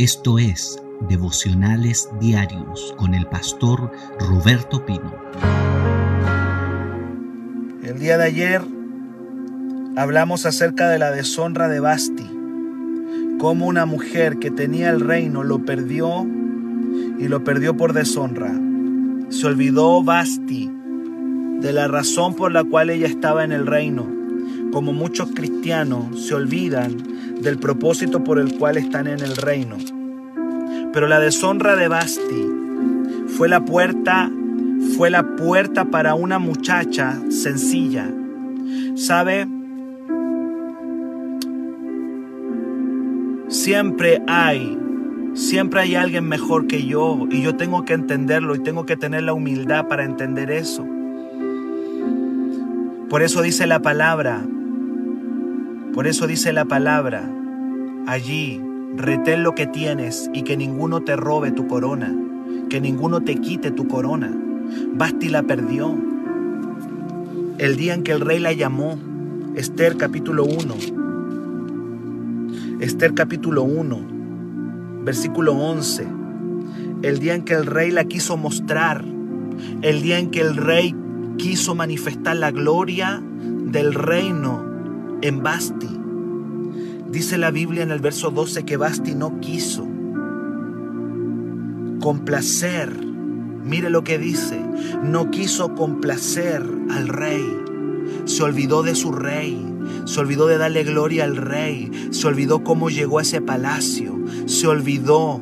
Esto es Devocionales Diarios con el pastor Roberto Pino. El día de ayer hablamos acerca de la deshonra de Basti, cómo una mujer que tenía el reino lo perdió y lo perdió por deshonra. Se olvidó Basti de la razón por la cual ella estaba en el reino, como muchos cristianos se olvidan del propósito por el cual están en el reino. Pero la deshonra de Basti fue la puerta, fue la puerta para una muchacha sencilla. ¿Sabe? Siempre hay, siempre hay alguien mejor que yo y yo tengo que entenderlo y tengo que tener la humildad para entender eso. Por eso dice la palabra, por eso dice la palabra, allí retén lo que tienes y que ninguno te robe tu corona, que ninguno te quite tu corona. Basti la perdió. El día en que el rey la llamó, Esther capítulo 1, Esther capítulo 1, versículo 11, el día en que el rey la quiso mostrar, el día en que el rey quiso manifestar la gloria del reino en Basti. Dice la Biblia en el verso 12 que Basti no quiso complacer. Mire lo que dice. No quiso complacer al rey. Se olvidó de su rey. Se olvidó de darle gloria al rey. Se olvidó cómo llegó a ese palacio. Se olvidó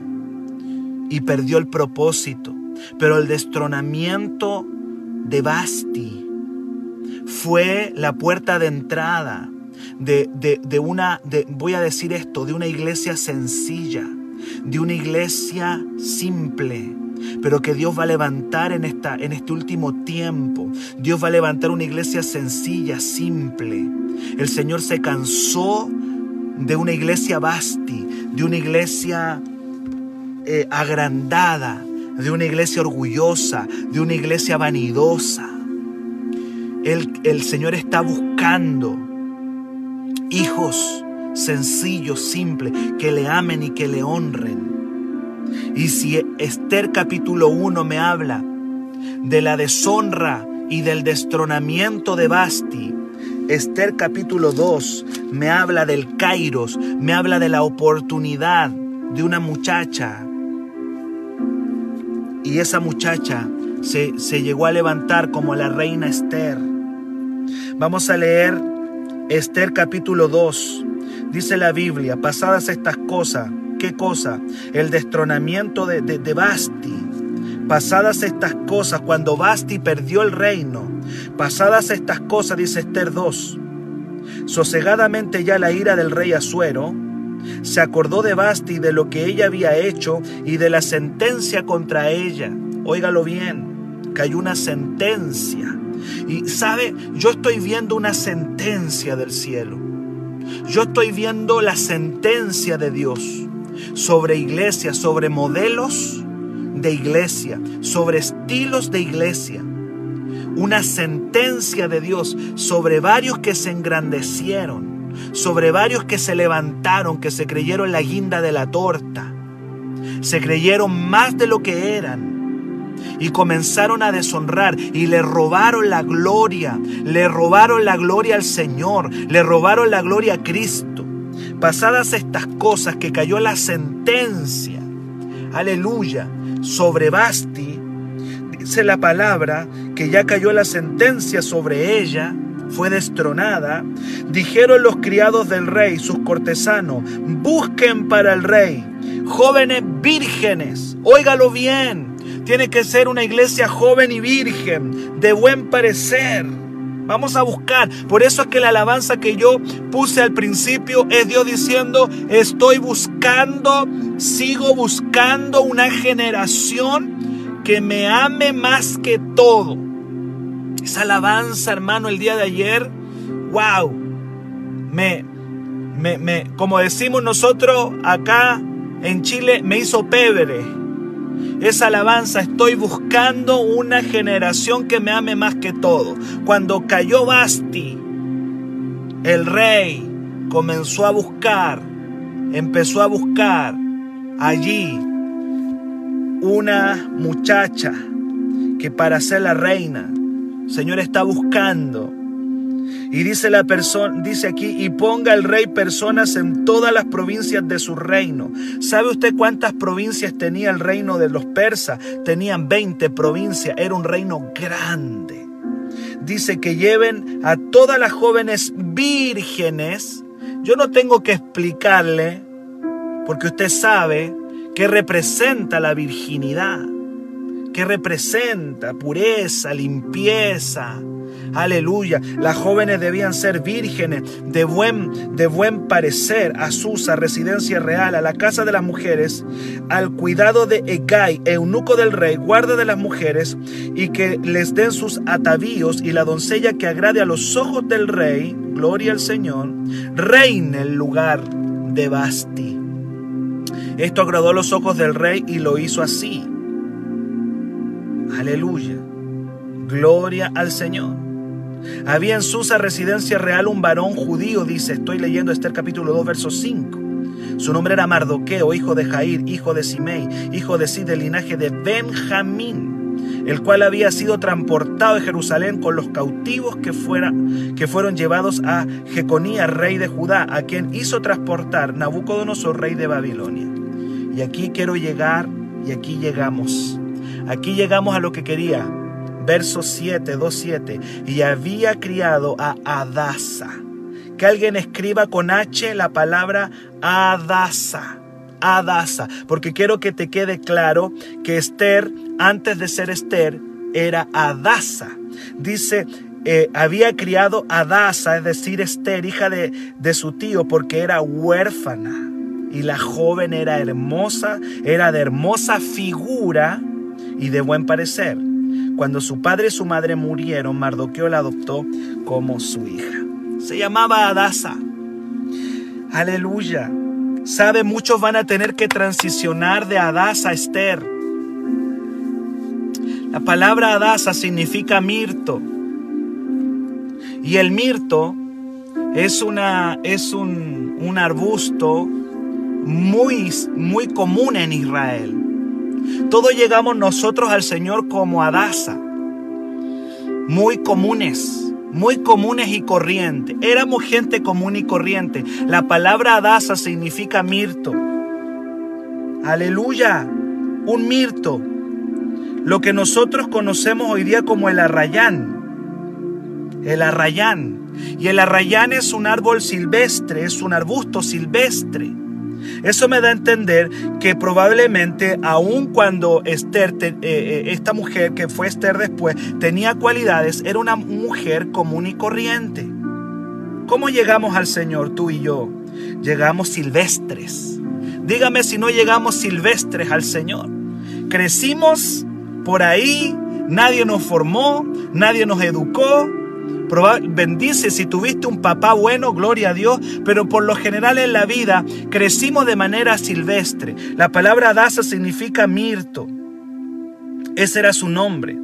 y perdió el propósito. Pero el destronamiento de Basti fue la puerta de entrada de, una, de, voy a decir esto, de una iglesia sencilla, de una iglesia simple, pero que Dios va a levantar en, esta, en este último tiempo. Dios va a levantar una iglesia sencilla, simple. El Señor se cansó de una iglesia basti, de una iglesia eh, agrandada, de una iglesia orgullosa, de una iglesia vanidosa. El, el Señor está buscando hijos sencillos, simples, que le amen y que le honren. Y si Esther capítulo 1 me habla de la deshonra y del destronamiento de Basti, Esther capítulo 2 me habla del Kairos, me habla de la oportunidad de una muchacha. Y esa muchacha se, se llegó a levantar como la reina Esther. Vamos a leer Esther capítulo 2. Dice la Biblia, pasadas estas cosas, ¿qué cosa? El destronamiento de, de, Basti. Pasadas estas cosas, cuando Basti perdió el reino. Pasadas estas cosas, dice Esther 2. Sosegadamente ya la ira del rey Asuero se acordó de Basti de lo que ella había hecho y de la sentencia contra ella. Óigalo bien, cayó una sentencia y sabe, yo estoy viendo una sentencia del cielo. Yo estoy viendo la sentencia de Dios sobre iglesia, sobre modelos de iglesia, sobre estilos de iglesia. Una sentencia de Dios sobre varios que se engrandecieron, sobre varios que se levantaron, que se creyeron la guinda de la torta, se creyeron más de lo que eran y comenzaron a deshonrar y le robaron la gloria, le robaron la gloria al Señor, le robaron la gloria a Cristo. Pasadas estas cosas que cayó la sentencia, aleluya, sobre Basti, dice la palabra que ya cayó la sentencia sobre ella, fue destronada, dijeron los criados del rey, sus cortesanos, busquen para el rey jóvenes vírgenes, óigalo bien, tiene que ser una iglesia joven y virgen, de buen parecer. Vamos a buscar. Por eso es que la alabanza que yo puse al principio es Dios diciendo, estoy buscando, sigo buscando una generación que me ame más que todo. Esa alabanza, hermano, el día de ayer, wow, me, me, me, como decimos nosotros acá en Chile, me hizo pebre esa alabanza, estoy buscando una generación que me ame más que todo. Cuando cayó Basti, el rey comenzó a buscar, empezó a buscar allí una muchacha que para ser la reina, Señor está buscando. Y dice la persona, dice aquí, y ponga el rey personas en todas las provincias de su reino. ¿Sabe usted cuántas provincias tenía el reino de los persas? Tenían 20 provincias, era un reino grande. Dice que lleven a todas las jóvenes vírgenes. Yo no tengo que explicarle, porque usted sabe que representa la virginidad que representa pureza, limpieza. Aleluya. Las jóvenes debían ser vírgenes, de buen, de buen parecer, a Susa, residencia real, a la casa de las mujeres, al cuidado de Egay, eunuco del rey, guarda de las mujeres, y que les den sus atavíos, y la doncella que agrade a los ojos del rey, gloria al Señor, reine el lugar de Basti. Esto agradó los ojos del rey y lo hizo así. Aleluya. Gloria al Señor. Había en Susa residencia real un varón judío, dice, estoy leyendo Esther capítulo 2, verso 5. Su nombre era Mardoqueo, hijo de Jair, hijo de Simei, hijo de Sid del linaje de Benjamín, el cual había sido transportado de Jerusalén con los cautivos que, que fueron llevados a Jeconías, rey de Judá, a quien hizo transportar Nabucodonosor, rey de Babilonia. Y aquí quiero llegar, y aquí llegamos. Aquí llegamos a lo que quería. Verso 7, 2, 7. Y había criado a Adasa. Que alguien escriba con H la palabra Adasa. Adasa. Porque quiero que te quede claro que Esther, antes de ser Esther, era Adasa. Dice, eh, había criado Adasa, es decir, Esther, hija de, de su tío, porque era huérfana. Y la joven era hermosa, era de hermosa figura y de buen parecer. Cuando su padre y su madre murieron, Mardoqueo la adoptó como su hija. Se llamaba Adasa. Aleluya. Sabe, muchos van a tener que transicionar de Adasa a Esther. La palabra Adasa significa mirto. Y el mirto es, una, es un, un arbusto muy, muy común en Israel. Todos llegamos nosotros al Señor como Adasa, muy comunes, muy comunes y corrientes. Éramos gente común y corriente. La palabra Adasa significa mirto. Aleluya, un mirto. Lo que nosotros conocemos hoy día como el arrayán. El arrayán. Y el arrayán es un árbol silvestre, es un arbusto silvestre. Eso me da a entender que probablemente aun cuando Esther, eh, eh, esta mujer que fue Esther después, tenía cualidades, era una mujer común y corriente. ¿Cómo llegamos al Señor, tú y yo? Llegamos silvestres. Dígame si no llegamos silvestres al Señor. Crecimos por ahí, nadie nos formó, nadie nos educó, bendice si tuviste un papá bueno, gloria a Dios, pero por lo general en la vida crecimos de manera silvestre. La palabra daza significa mirto. Ese era su nombre.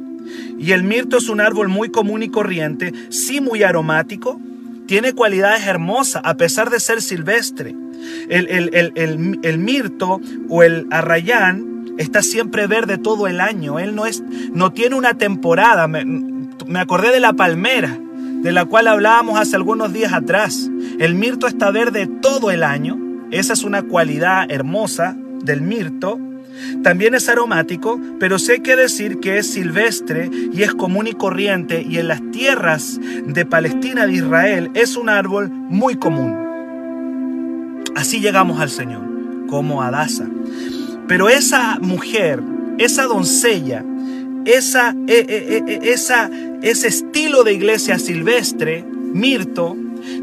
Y el mirto es un árbol muy común y corriente, sí muy aromático, tiene cualidades hermosas a pesar de ser silvestre. El, el, mirto o el arrayán está siempre verde todo el año. Él no, es, no tiene una temporada. Me acordé de la palmera de la cual hablábamos hace algunos días atrás. El mirto está verde todo el año. Esa es una cualidad hermosa del mirto. También es aromático, pero sé que decir que es silvestre y es común y corriente y en las tierras de Palestina de Israel es un árbol muy común. Así llegamos al Señor, como Adasa. Pero esa mujer, esa doncella, esa, eh, eh, eh, esa, ese estilo de iglesia silvestre, mirto,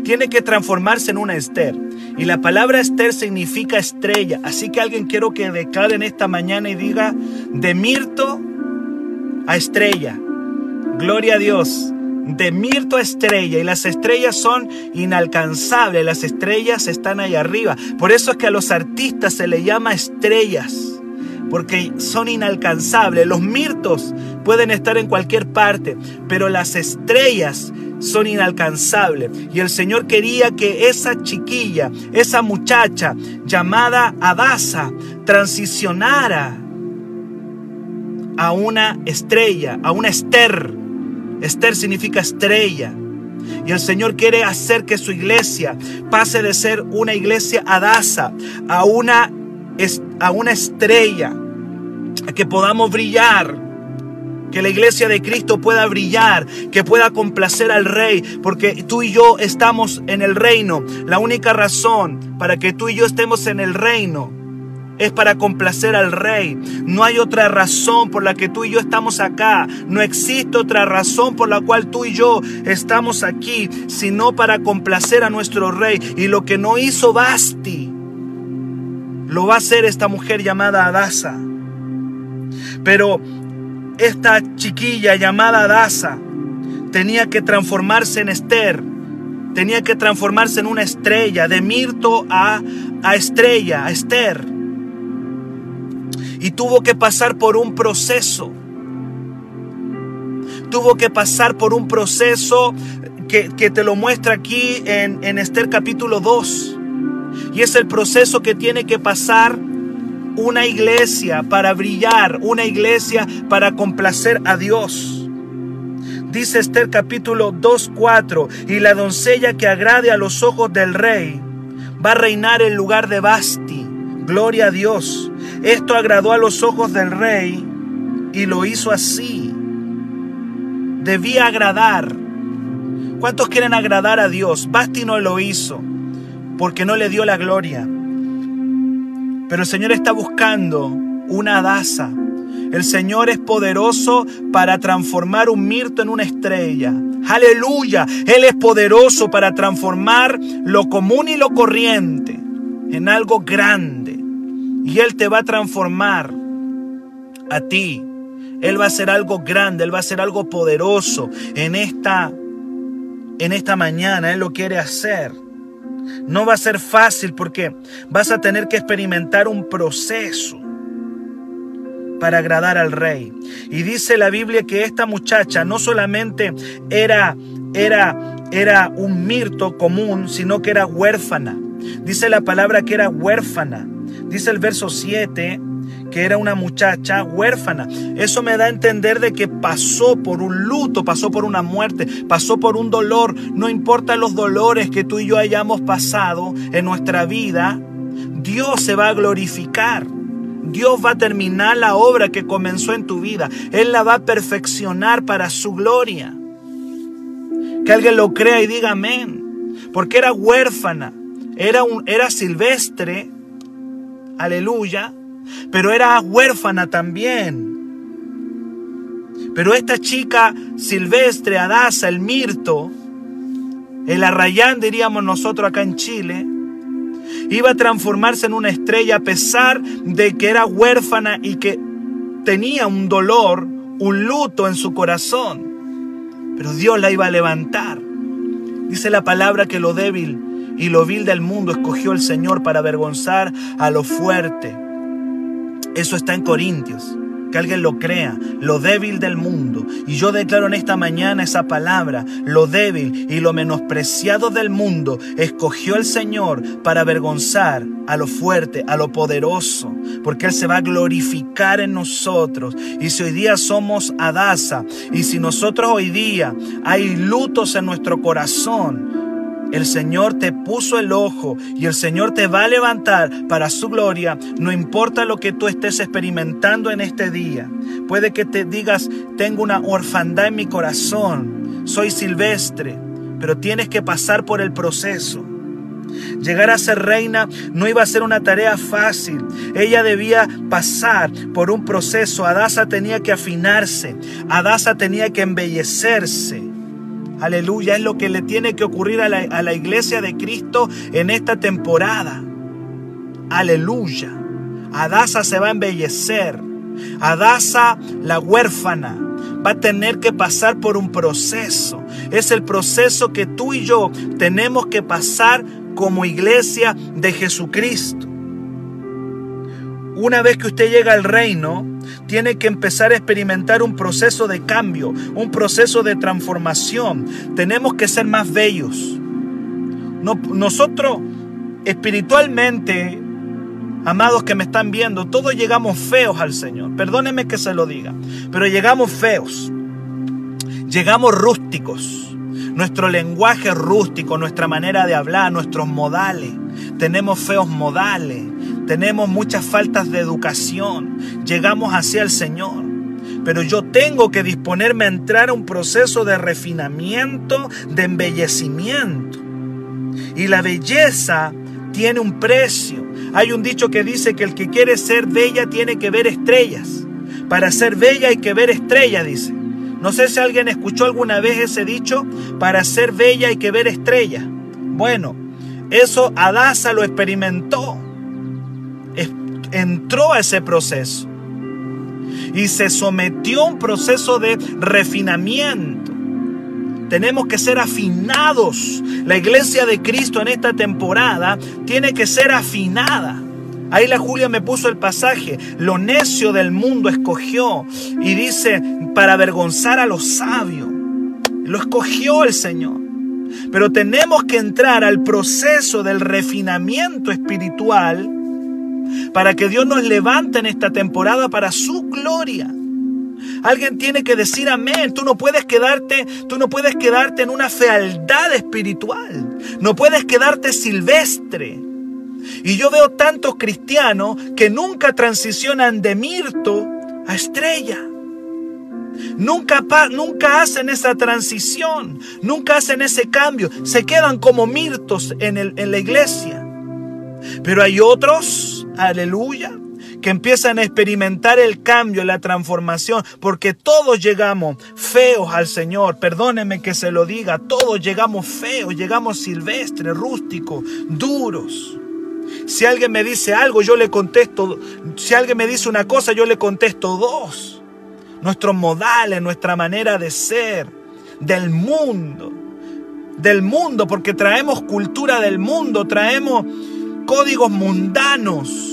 tiene que transformarse en una Esther. Y la palabra Esther significa estrella. Así que alguien quiero que declare esta mañana y diga de mirto a estrella. Gloria a Dios. De mirto a estrella. Y las estrellas son inalcanzables. Las estrellas están ahí arriba. Por eso es que a los artistas se le llama estrellas porque son inalcanzables. Los mirtos pueden estar en cualquier parte, pero las estrellas son inalcanzables. Y el Señor quería que esa chiquilla, esa muchacha llamada Adasa, transicionara a una estrella, a una Esther. Esther significa estrella. Y el Señor quiere hacer que su iglesia pase de ser una iglesia adasa a una, a una estrella, que podamos brillar, que la iglesia de Cristo pueda brillar, que pueda complacer al rey, porque tú y yo estamos en el reino. La única razón para que tú y yo estemos en el reino es para complacer al rey. No hay otra razón por la que tú y yo estamos acá. No existe otra razón por la cual tú y yo estamos aquí, sino para complacer a nuestro rey. Y lo que no hizo Basti, lo va a hacer esta mujer llamada Adasa. Pero esta chiquilla llamada Adasa tenía que transformarse en Esther. Tenía que transformarse en una estrella, de Mirto a, a estrella, a Esther y tuvo que pasar por un proceso. Tuvo que pasar por un proceso que, te lo muestra aquí en, en Esther capítulo 2. Y es el proceso que tiene que pasar una iglesia para brillar, una iglesia para complacer a Dios. Dice Esther capítulo 2.4, y la doncella que agrade a los ojos del rey va a reinar en lugar de Basti. Gloria a Dios. Esto agradó a los ojos del rey y lo hizo así. Debía agradar. ¿Cuántos quieren agradar a Dios? Basti no lo hizo porque no le dio la gloria. Pero el Señor está buscando una daza. El Señor es poderoso para transformar un mirto en una estrella. Aleluya. Él es poderoso para transformar lo común y lo corriente en algo grande. Y Él te va a transformar a ti. Él va a hacer algo grande, Él va a hacer algo poderoso en esta, en esta mañana. Él lo quiere hacer. No va a ser fácil porque vas a tener que experimentar un proceso para agradar al rey. Y dice la Biblia que esta muchacha no solamente era, era, era un mirto común, sino que era huérfana. Dice la palabra que era huérfana. Dice el verso 7 que era una muchacha huérfana. Eso me da a entender de que pasó por un luto, pasó por una muerte, pasó por un dolor. No importa los dolores que tú y yo hayamos pasado en nuestra vida, Dios se va a glorificar. Dios va a terminar la obra que comenzó en tu vida. Él la va a perfeccionar para su gloria. Que alguien lo crea y diga amén. Porque era huérfana, era, un, era silvestre, aleluya, pero era huérfana también. Pero esta chica silvestre, Adasa, el mirto, el arrayán diríamos nosotros acá en Chile, iba a transformarse en una estrella a pesar de que era huérfana y que tenía un dolor, un luto en su corazón. Pero Dios la iba a levantar. Dice la palabra que lo débil y lo vil del mundo escogió el Señor para avergonzar a lo fuerte. Eso está en Corintios. Que alguien lo crea, lo débil del mundo. Y yo declaro en esta mañana esa palabra, lo débil y lo menospreciado del mundo, escogió el Señor para avergonzar a lo fuerte, a lo poderoso, porque Él se va a glorificar en nosotros. Y si hoy día somos Adasa, y si nosotros hoy día hay lutos en nuestro corazón, el Señor te puso el ojo y el Señor te va a levantar para su gloria. No importa lo que tú estés experimentando en este día. Puede que te digas, tengo una orfandad en mi corazón, soy silvestre, pero tienes que pasar por el proceso. Llegar a ser reina no iba a ser una tarea fácil. Ella debía pasar por un proceso. Adasa tenía que afinarse. Adasa tenía que embellecerse. Aleluya, es lo que le tiene que ocurrir a la, iglesia de Cristo en esta temporada. Aleluya. Adasa se va a embellecer. Adasa, la huérfana, va a tener que pasar por un proceso. Es el proceso que tú y yo tenemos que pasar como iglesia de Jesucristo. Una vez que usted llega al reino, tiene que empezar a experimentar un proceso de cambio, un proceso de transformación. Tenemos que ser más bellos. nosotros espiritualmente Amados que me están viendo, todos llegamos feos al Señor. Perdónenme que se lo diga, pero llegamos feos. Llegamos rústicos. Nuestro lenguaje rústico, nuestra manera de hablar, nuestros modales. Tenemos feos modales. Tenemos muchas faltas de educación. Llegamos hacia el Señor. Pero yo tengo que disponerme a entrar a un proceso de refinamiento, de embellecimiento. Y la belleza tiene un precio. Hay un dicho que dice que el que quiere ser bella tiene que ver estrellas. Para ser bella hay que ver estrellas, dice. No sé si alguien escuchó alguna vez ese dicho, para ser bella hay que ver estrellas. Bueno, eso Adasa lo experimentó. Entró a ese proceso y se sometió a un proceso de refinamiento. Tenemos que ser afinados. La iglesia de Cristo en esta temporada tiene que ser afinada. Ahí la Julia me puso el pasaje, lo necio del mundo escogió y dice, para avergonzar a los sabios. Lo escogió el Señor. Pero tenemos que entrar al proceso del refinamiento espiritual para que Dios nos levante en esta temporada para su gloria. Alguien tiene que decir amén. Tú no puedes quedarte, tú no puedes quedarte en una fealdad espiritual. No puedes quedarte silvestre. Y yo veo tantos cristianos que nunca transicionan de mirto a estrella. Nunca, nunca hacen esa transición, nunca hacen ese cambio. Se quedan como mirtos en, en la iglesia. Pero hay otros, aleluya, que empiezan a experimentar el cambio, la transformación, porque todos llegamos feos al Señor. Perdóneme que se lo diga, todos llegamos feos, llegamos silvestres, rústicos, duros. Si alguien me dice algo, yo le contesto, si alguien me dice una cosa, yo le contesto dos. Nuestros modales, nuestra manera de ser, del mundo, del mundo, porque traemos cultura del mundo, traemos códigos mundanos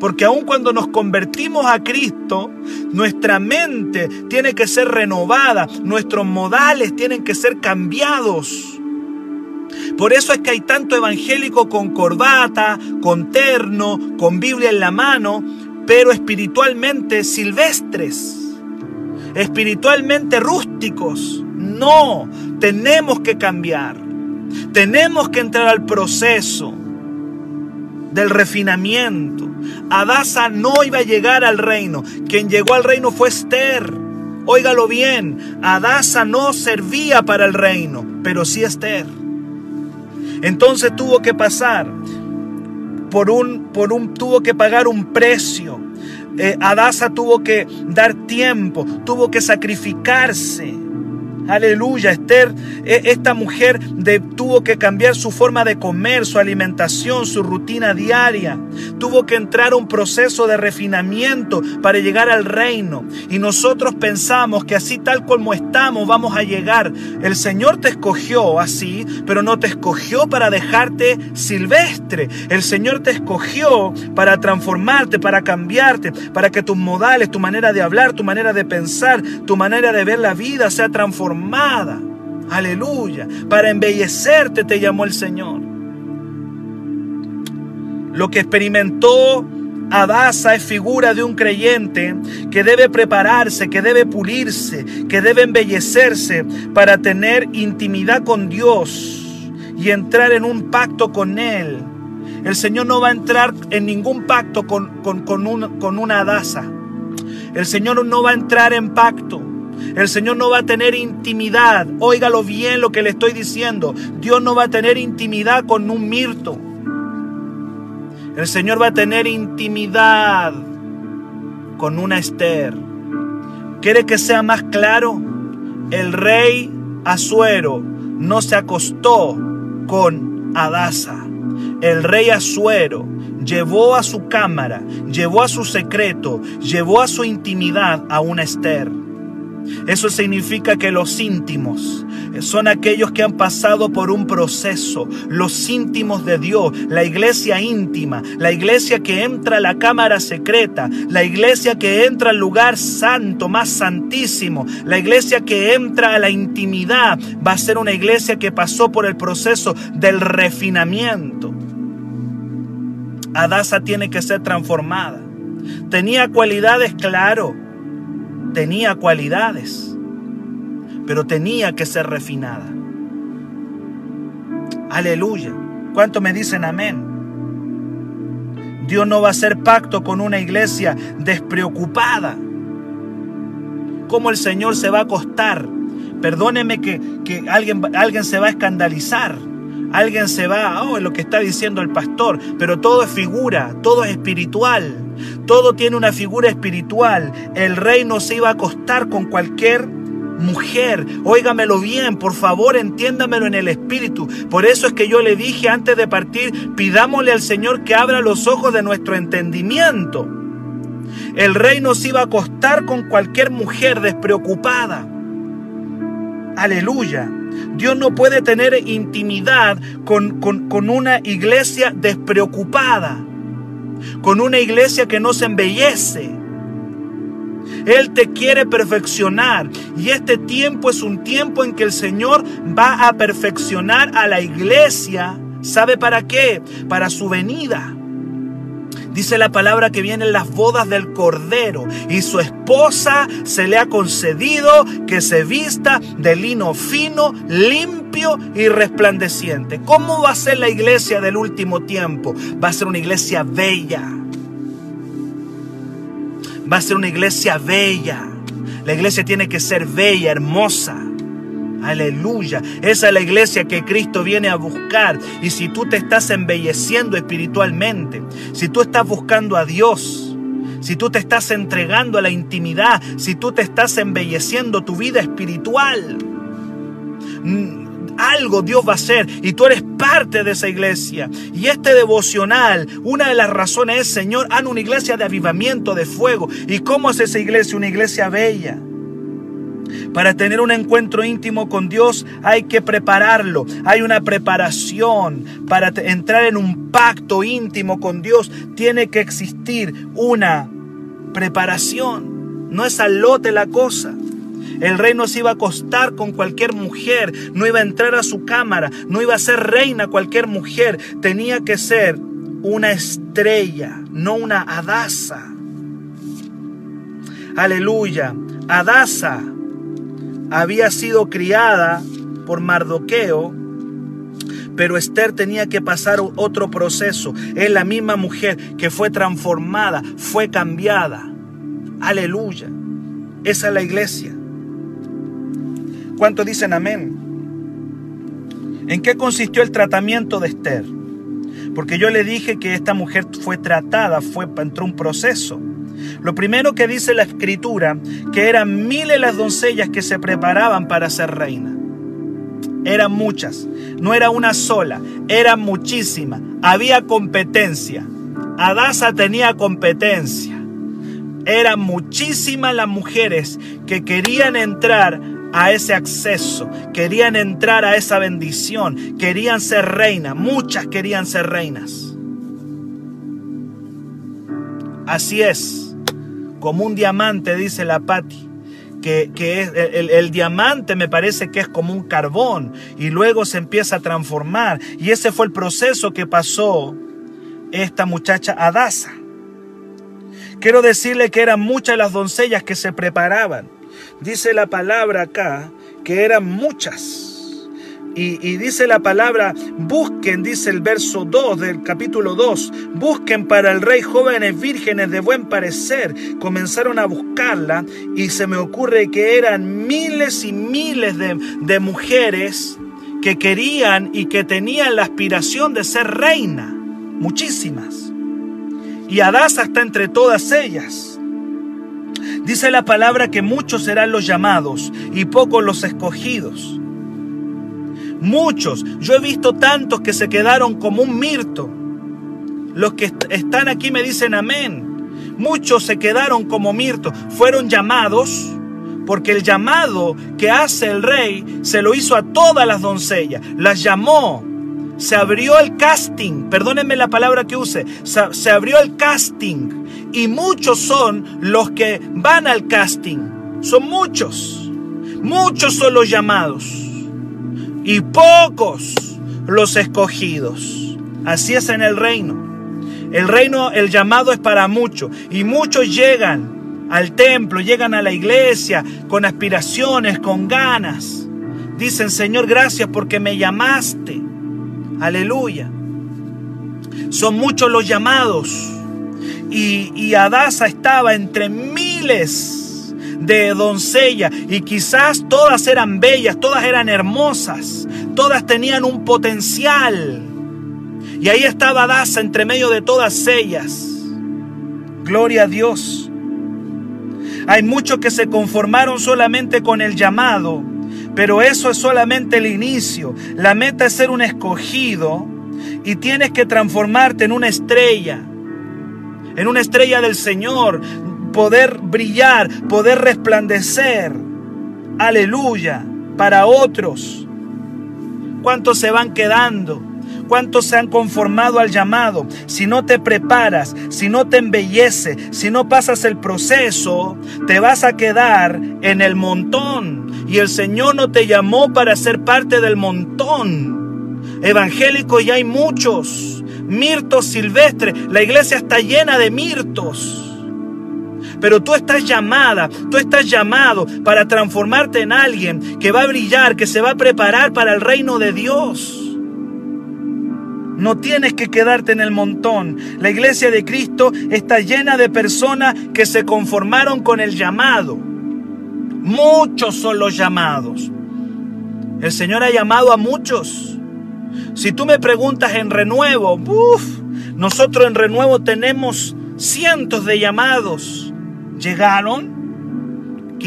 porque aun cuando nos convertimos a Cristo, nuestra mente tiene que ser renovada, nuestros modales tienen que ser cambiados. Por eso es que hay tanto evangélico con corbata, con terno, con Biblia en la mano, pero espiritualmente silvestres, espiritualmente rústicos. No, tenemos que cambiar. Tenemos que entrar al proceso del refinamiento. Adasa no iba a llegar al reino. Quien llegó al reino fue Esther. Óigalo bien, Adasa no servía para el reino, pero sí Esther. Entonces tuvo que pasar por un, por un, tuvo que pagar un precio. Eh, Adasa tuvo que dar tiempo, tuvo que sacrificarse. Aleluya, Esther, e, esta mujer tuvo que cambiar su forma de comer, su alimentación, su rutina diaria. Tuvo que entrar a un proceso de refinamiento para llegar al reino. Y nosotros pensamos que así tal como estamos vamos a llegar. El Señor te escogió así, pero no te escogió para dejarte silvestre. El Señor te escogió para transformarte, para cambiarte, para que tus modales, tu manera de hablar, tu manera de pensar, tu manera de ver la vida sea transformada Aleluya. Para embellecerte te llamó el Señor. Lo que experimentó Adasa es figura de un creyente que debe prepararse, que debe pulirse, que debe embellecerse para tener intimidad con Dios y entrar en un pacto con Él. El Señor no va a entrar en ningún pacto con, con, con una Adasa. El Señor no va a entrar en pacto el Señor no va a tener intimidad. Óigalo bien lo que le estoy diciendo. Dios no va a tener intimidad con un mirto. El Señor va a tener intimidad con una Esther. ¿Quiere que sea más claro? El rey Azuero no se acostó con Adasa. El rey Azuero llevó a su cámara, llevó a su secreto, llevó a su intimidad a una Esther. Eso significa que los íntimos son aquellos que han pasado por un proceso, los íntimos de Dios, la iglesia íntima, la iglesia que entra a la cámara secreta, la iglesia que entra al lugar santo, más santísimo, la iglesia que entra a la intimidad, va a ser una iglesia que pasó por el proceso del refinamiento. Adasa tiene que ser transformada. Tenía cualidades, claro, tenía cualidades, pero tenía que ser refinada. Aleluya. ¿Cuánto me dicen amén? Dios no va a hacer pacto con una iglesia despreocupada. ¿Cómo el Señor se va a acostar? Perdóneme que, que alguien, alguien se va a escandalizar. Alguien se va, oh, es lo que está diciendo el pastor, pero todo es figura, todo es espiritual, todo tiene una figura espiritual. El rey no se iba a acostar con cualquier mujer. Óigamelo bien, por favor, entiéndamelo en el espíritu. Por eso es que yo le dije antes de partir, pidámosle al Señor que abra los ojos de nuestro entendimiento. El rey no se iba a acostar con cualquier mujer despreocupada. Aleluya. Dios no puede tener intimidad con, con, con, una iglesia despreocupada, con una iglesia que no se embellece, él te quiere perfeccionar. Y este tiempo es un tiempo en que el Señor va a perfeccionar a la iglesia. ¿Sabe para qué? Para su venida. Dice la palabra que vienen las bodas del Cordero y su esposa se le ha concedido que se vista de lino fino, limpio y resplandeciente. ¿Cómo va a ser la iglesia del último tiempo? Va a ser una iglesia bella va a ser una iglesia bella. La iglesia tiene que ser bella, hermosa. Aleluya. Esa es la iglesia que Cristo viene a buscar. Y si tú te estás embelleciendo espiritualmente, si tú estás buscando a Dios, si tú te estás entregando a la intimidad, si tú te estás embelleciendo tu vida espiritual, algo Dios va a hacer y tú eres parte de esa iglesia. Y este devocional, una de las razones es, Señor, haz una iglesia de avivamiento, de fuego. ¿Y cómo es esa iglesia? Una iglesia bella. Para tener un encuentro íntimo con Dios hay que prepararlo. Hay una preparación. Para entrar en un pacto íntimo con Dios tiene que existir una preparación. No es al lote la cosa. El rey no se iba a acostar con cualquier mujer, no iba a entrar a su cámara, no iba a ser reina cualquier mujer, tenía que ser una estrella, no una adasa. Aleluya. Adasa había sido criada por Mardoqueo, pero Esther tenía que pasar otro proceso. Es la misma mujer que fue transformada, fue cambiada. Aleluya. Esa es la iglesia. ¿Cuántos dicen amén? ¿En qué consistió el tratamiento de Esther? Porque yo le dije que esta mujer fue tratada, fue entró un proceso. Lo primero que dice la escritura, que eran miles las doncellas que se preparaban para ser reina. Eran muchas, no era una sola, eran muchísimas. Había competencia. Adasa tenía competencia. Eran muchísimas las mujeres que querían entrar a ese acceso, querían entrar a esa bendición, querían ser reinas, muchas querían ser reinas. Así es, como un diamante, dice la Patti, que, es, el, el, diamante me parece que es como un carbón y luego se empieza a transformar. Y ese fue el proceso que pasó esta muchacha Adasa. Quiero decirle que eran muchas las doncellas que se preparaban Dice la palabra acá que eran muchas. Y, dice la palabra, busquen, dice el verso 2 del capítulo 2, busquen para el rey jóvenes vírgenes de buen parecer. Comenzaron a buscarla y se me ocurre que eran miles y miles de, mujeres que querían y que tenían la aspiración de ser reina. Muchísimas. Y Adasa está entre todas ellas. Dice la palabra que muchos serán los llamados y pocos los escogidos. Muchos, yo he visto tantos que se quedaron como un mirto. Los que están aquí me dicen amén. Muchos se quedaron como mirto, fueron llamados porque el llamado que hace el rey se lo hizo a todas las doncellas, las llamó, se abrió el casting, perdónenme la palabra que use, se, abrió el casting y muchos son los que van al casting. Son muchos. Muchos son los llamados. Y pocos los escogidos. Así es en el reino. El reino, el llamado es para muchos. Y muchos llegan al templo, llegan a la iglesia con aspiraciones, con ganas. Dicen, Señor, gracias porque me llamaste. Aleluya. Son muchos los llamados. Y, y Adasa estaba entre miles de doncellas y quizás todas eran bellas, todas eran hermosas, todas tenían un potencial. Y ahí estaba Adasa entre medio de todas ellas. Gloria a Dios. Hay muchos que se conformaron solamente con el llamado, pero eso es solamente el inicio. La meta es ser un escogido y tienes que transformarte en una estrella, en una estrella del Señor, poder brillar, poder resplandecer. Aleluya, para otros. ¿Cuántos se van quedando? ¿Cuántos se han conformado al llamado? Si no te preparas, si no te embellece, si no pasas el proceso, te vas a quedar en el montón. Y el Señor no te llamó para ser parte del montón. Evangélicos ya hay muchos. Mirtos silvestres. La iglesia está llena de mirtos. Pero tú estás llamada, tú estás llamado para transformarte en alguien que va a brillar, que se va a preparar para el reino de Dios. No tienes que quedarte en el montón. La iglesia de Cristo está llena de personas que se conformaron con el llamado. Muchos son los llamados. El Señor ha llamado a muchos. Si tú me preguntas en renuevo, nosotros en renuevo tenemos cientos de llamados. ¿Llegaron?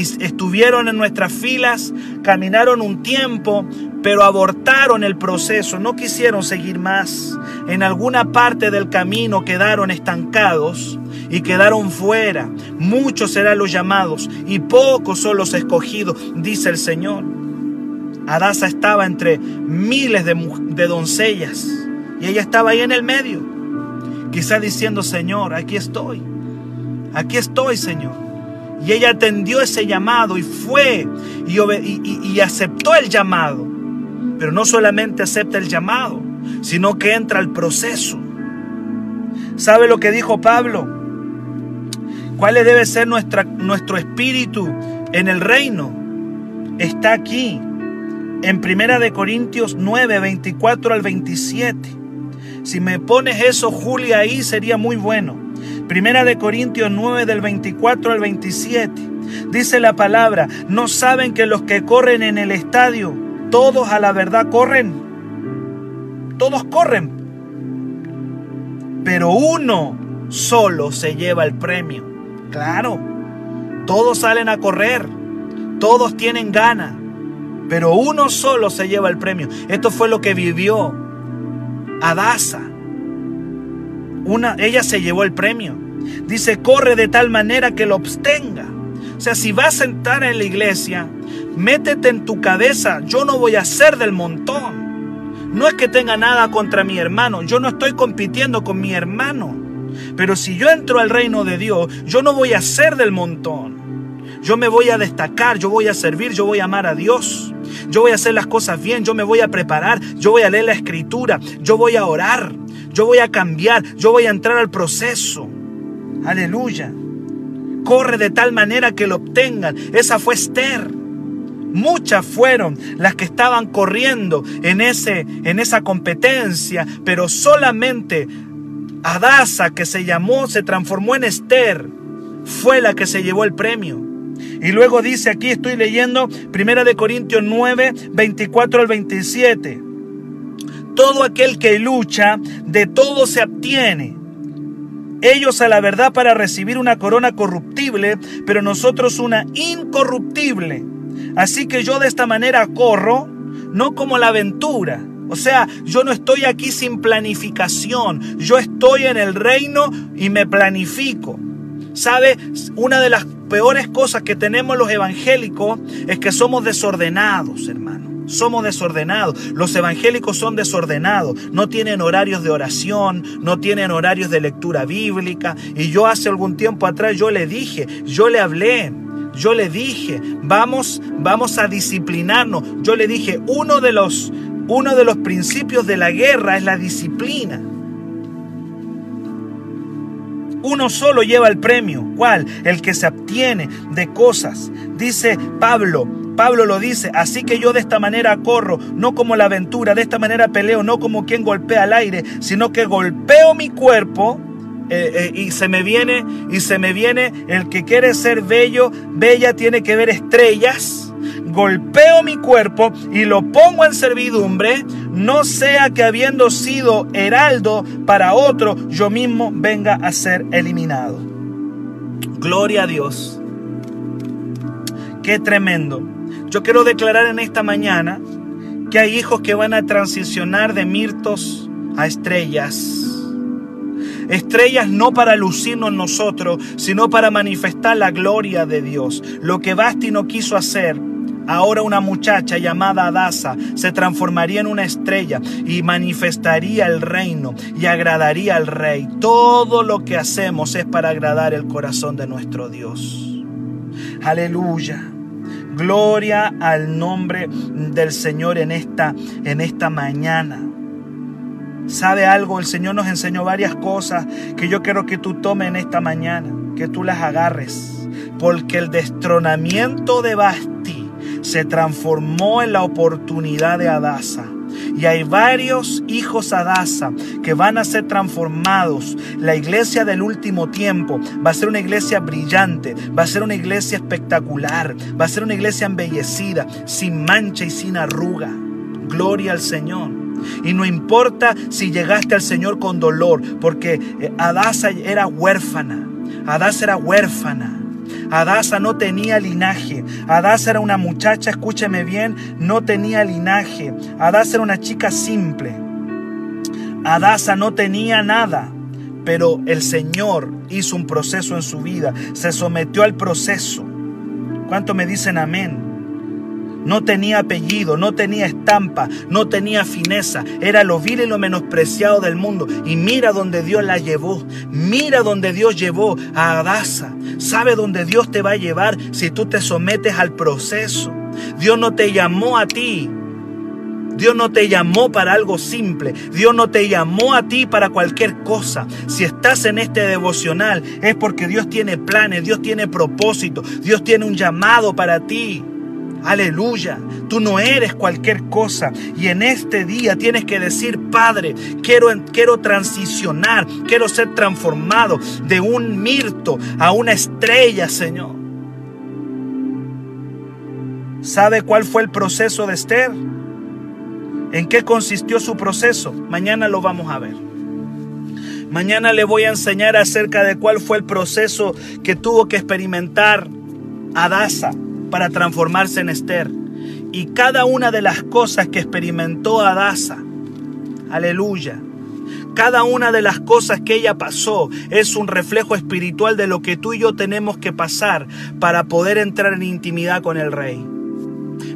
estuvieron en nuestras filas, caminaron un tiempo, pero abortaron el proceso, no quisieron seguir más. En alguna parte del camino quedaron estancados y quedaron fuera. Muchos serán los llamados y pocos son los escogidos, dice el Señor. Adasa estaba entre miles de, de doncellas y ella estaba ahí en el medio, quizá diciendo, Señor, aquí estoy, aquí estoy, Señor. Y ella atendió ese llamado y fue y, aceptó el llamado. Pero no solamente acepta el llamado, sino que entra al proceso. ¿Sabe lo que dijo Pablo? ¿Cuál debe ser nuestro espíritu en el reino? Está aquí, en Primera de Corintios 9, 24 al 27. Si me pones eso, Julia, ahí sería muy bueno. Primera de Corintios 9 del 24 al 27. Dice la palabra, no saben que los que corren en el estadio, todos a la verdad corren. Todos corren. Pero uno solo se lleva el premio. Claro, todos salen a correr. Todos tienen gana. Pero uno solo se lleva el premio. Esto fue lo que vivió Adasa. Una, ella se llevó el premio. Dice, corre de tal manera que lo obtenga. O sea, si vas a entrar en la iglesia, métete en tu cabeza, yo no voy a ser del montón. No es que tenga nada contra mi hermano, yo no estoy compitiendo con mi hermano. Pero si yo entro al reino de Dios, yo no voy a ser del montón. Yo me voy a destacar, yo voy a servir, yo voy a amar a Dios. Yo voy a hacer las cosas bien, yo me voy a preparar, yo voy a leer la escritura, yo voy a orar, yo voy a cambiar, yo voy a entrar al proceso. Aleluya. Corre de tal manera que lo obtengan. Esa fue Esther. Muchas fueron las que estaban corriendo en, ese, en esa competencia, pero solamente Adasa, que se llamó, se transformó en Esther, fue la que se llevó el premio. Y luego dice aquí, estoy leyendo 1 de Corintios 9, 24 al 27. Todo aquel que lucha, de todo se abstiene ellos a la verdad para recibir una corona corruptible, pero nosotros una incorruptible. Así que yo de esta manera corro, no como la aventura. O sea, yo no estoy aquí sin planificación, yo estoy en el reino y me planifico. ¿Sabe? Una de las peores cosas que tenemos los evangélicos es que somos desordenados, hermano. Somos desordenados. Los evangélicos son desordenados. No tienen horarios de oración, no tienen horarios de lectura bíblica. Y yo hace algún tiempo atrás yo le dije, yo le hablé, yo le dije, vamos, vamos a disciplinarnos. Yo le dije, uno de los, uno de los principios de la guerra es la disciplina. Uno solo lleva el premio. ¿Cuál? El que se obtiene de cosas. Dice Pablo, Pablo lo dice, así que yo de esta manera corro, no como la aventura, de esta manera peleo, no como quien golpea al aire, sino que golpeo mi cuerpo eh, eh, y se me viene, y se me viene, el que quiere ser bello, bella tiene que ver estrellas. Golpeo mi cuerpo y lo pongo en servidumbre, no sea que habiendo sido heraldo para otro, yo mismo venga a ser eliminado. Gloria a Dios. Qué tremendo. Yo quiero declarar en esta mañana que hay hijos que van a transicionar de mirtos a estrellas. Estrellas no para lucirnos nosotros, sino para manifestar la gloria de Dios. Lo que Basti no quiso hacer, Ahora una muchacha llamada Adasa se transformaría en una estrella y manifestaría el reino y agradaría al rey. Todo lo que hacemos es para agradar el corazón de nuestro Dios. Aleluya. Gloria al nombre del Señor en esta, en esta mañana. ¿Sabe algo? El Señor nos enseñó varias cosas que yo quiero que tú tomes en esta mañana, que tú las agarres. Porque el destronamiento de Basti se transformó en la oportunidad de Adasa. Y hay varios hijos Adasa que van a ser transformados. La iglesia del último tiempo va a ser una iglesia brillante, va a ser una iglesia espectacular, va a ser una iglesia embellecida, sin mancha y sin arruga. Gloria al Señor. Y no importa si llegaste al Señor con dolor, porque eh, Adasa era huérfana. Adasa era huérfana. Adasa no tenía linaje. Adasa era una muchacha, escúcheme bien, no tenía linaje. Adasa era una chica simple. Adasa no tenía nada. Pero el Señor hizo un proceso en su vida. Se sometió al proceso. ¿Cuánto me dicen amén? No tenía apellido, no tenía estampa, no tenía fineza. Era lo vil y lo menospreciado del mundo. Y mira donde Dios la llevó. Mira donde Dios llevó a Adasa. Sabe dónde Dios te va a llevar si tú te sometes al proceso. Dios no te llamó a ti. Dios no te llamó para algo simple. Dios no te llamó a ti para cualquier cosa. Si estás en este devocional es porque Dios tiene planes, Dios tiene propósito, Dios tiene un llamado para ti. Aleluya. Tú no eres cualquier cosa. Y en este día tienes que decir, Padre, quiero, quiero transicionar, quiero ser transformado de un mirto a una estrella, Señor. ¿Sabe cuál fue el proceso de Esther? ¿En qué consistió su proceso? Mañana lo vamos a ver. Mañana le voy a enseñar acerca de cuál fue el proceso que tuvo que experimentar Adasa para transformarse en Esther. Y cada una de las cosas que experimentó Adasa, aleluya, cada una de las cosas que ella pasó es un reflejo espiritual de lo que tú y yo tenemos que pasar para poder entrar en intimidad con el rey.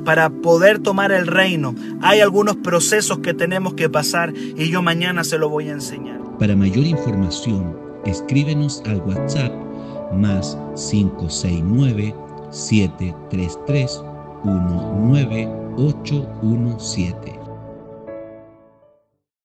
Para poder tomar el reino, hay algunos procesos que tenemos que pasar y yo mañana se lo voy a enseñar. Para mayor información, escríbenos al WhatsApp más 569 733 19817.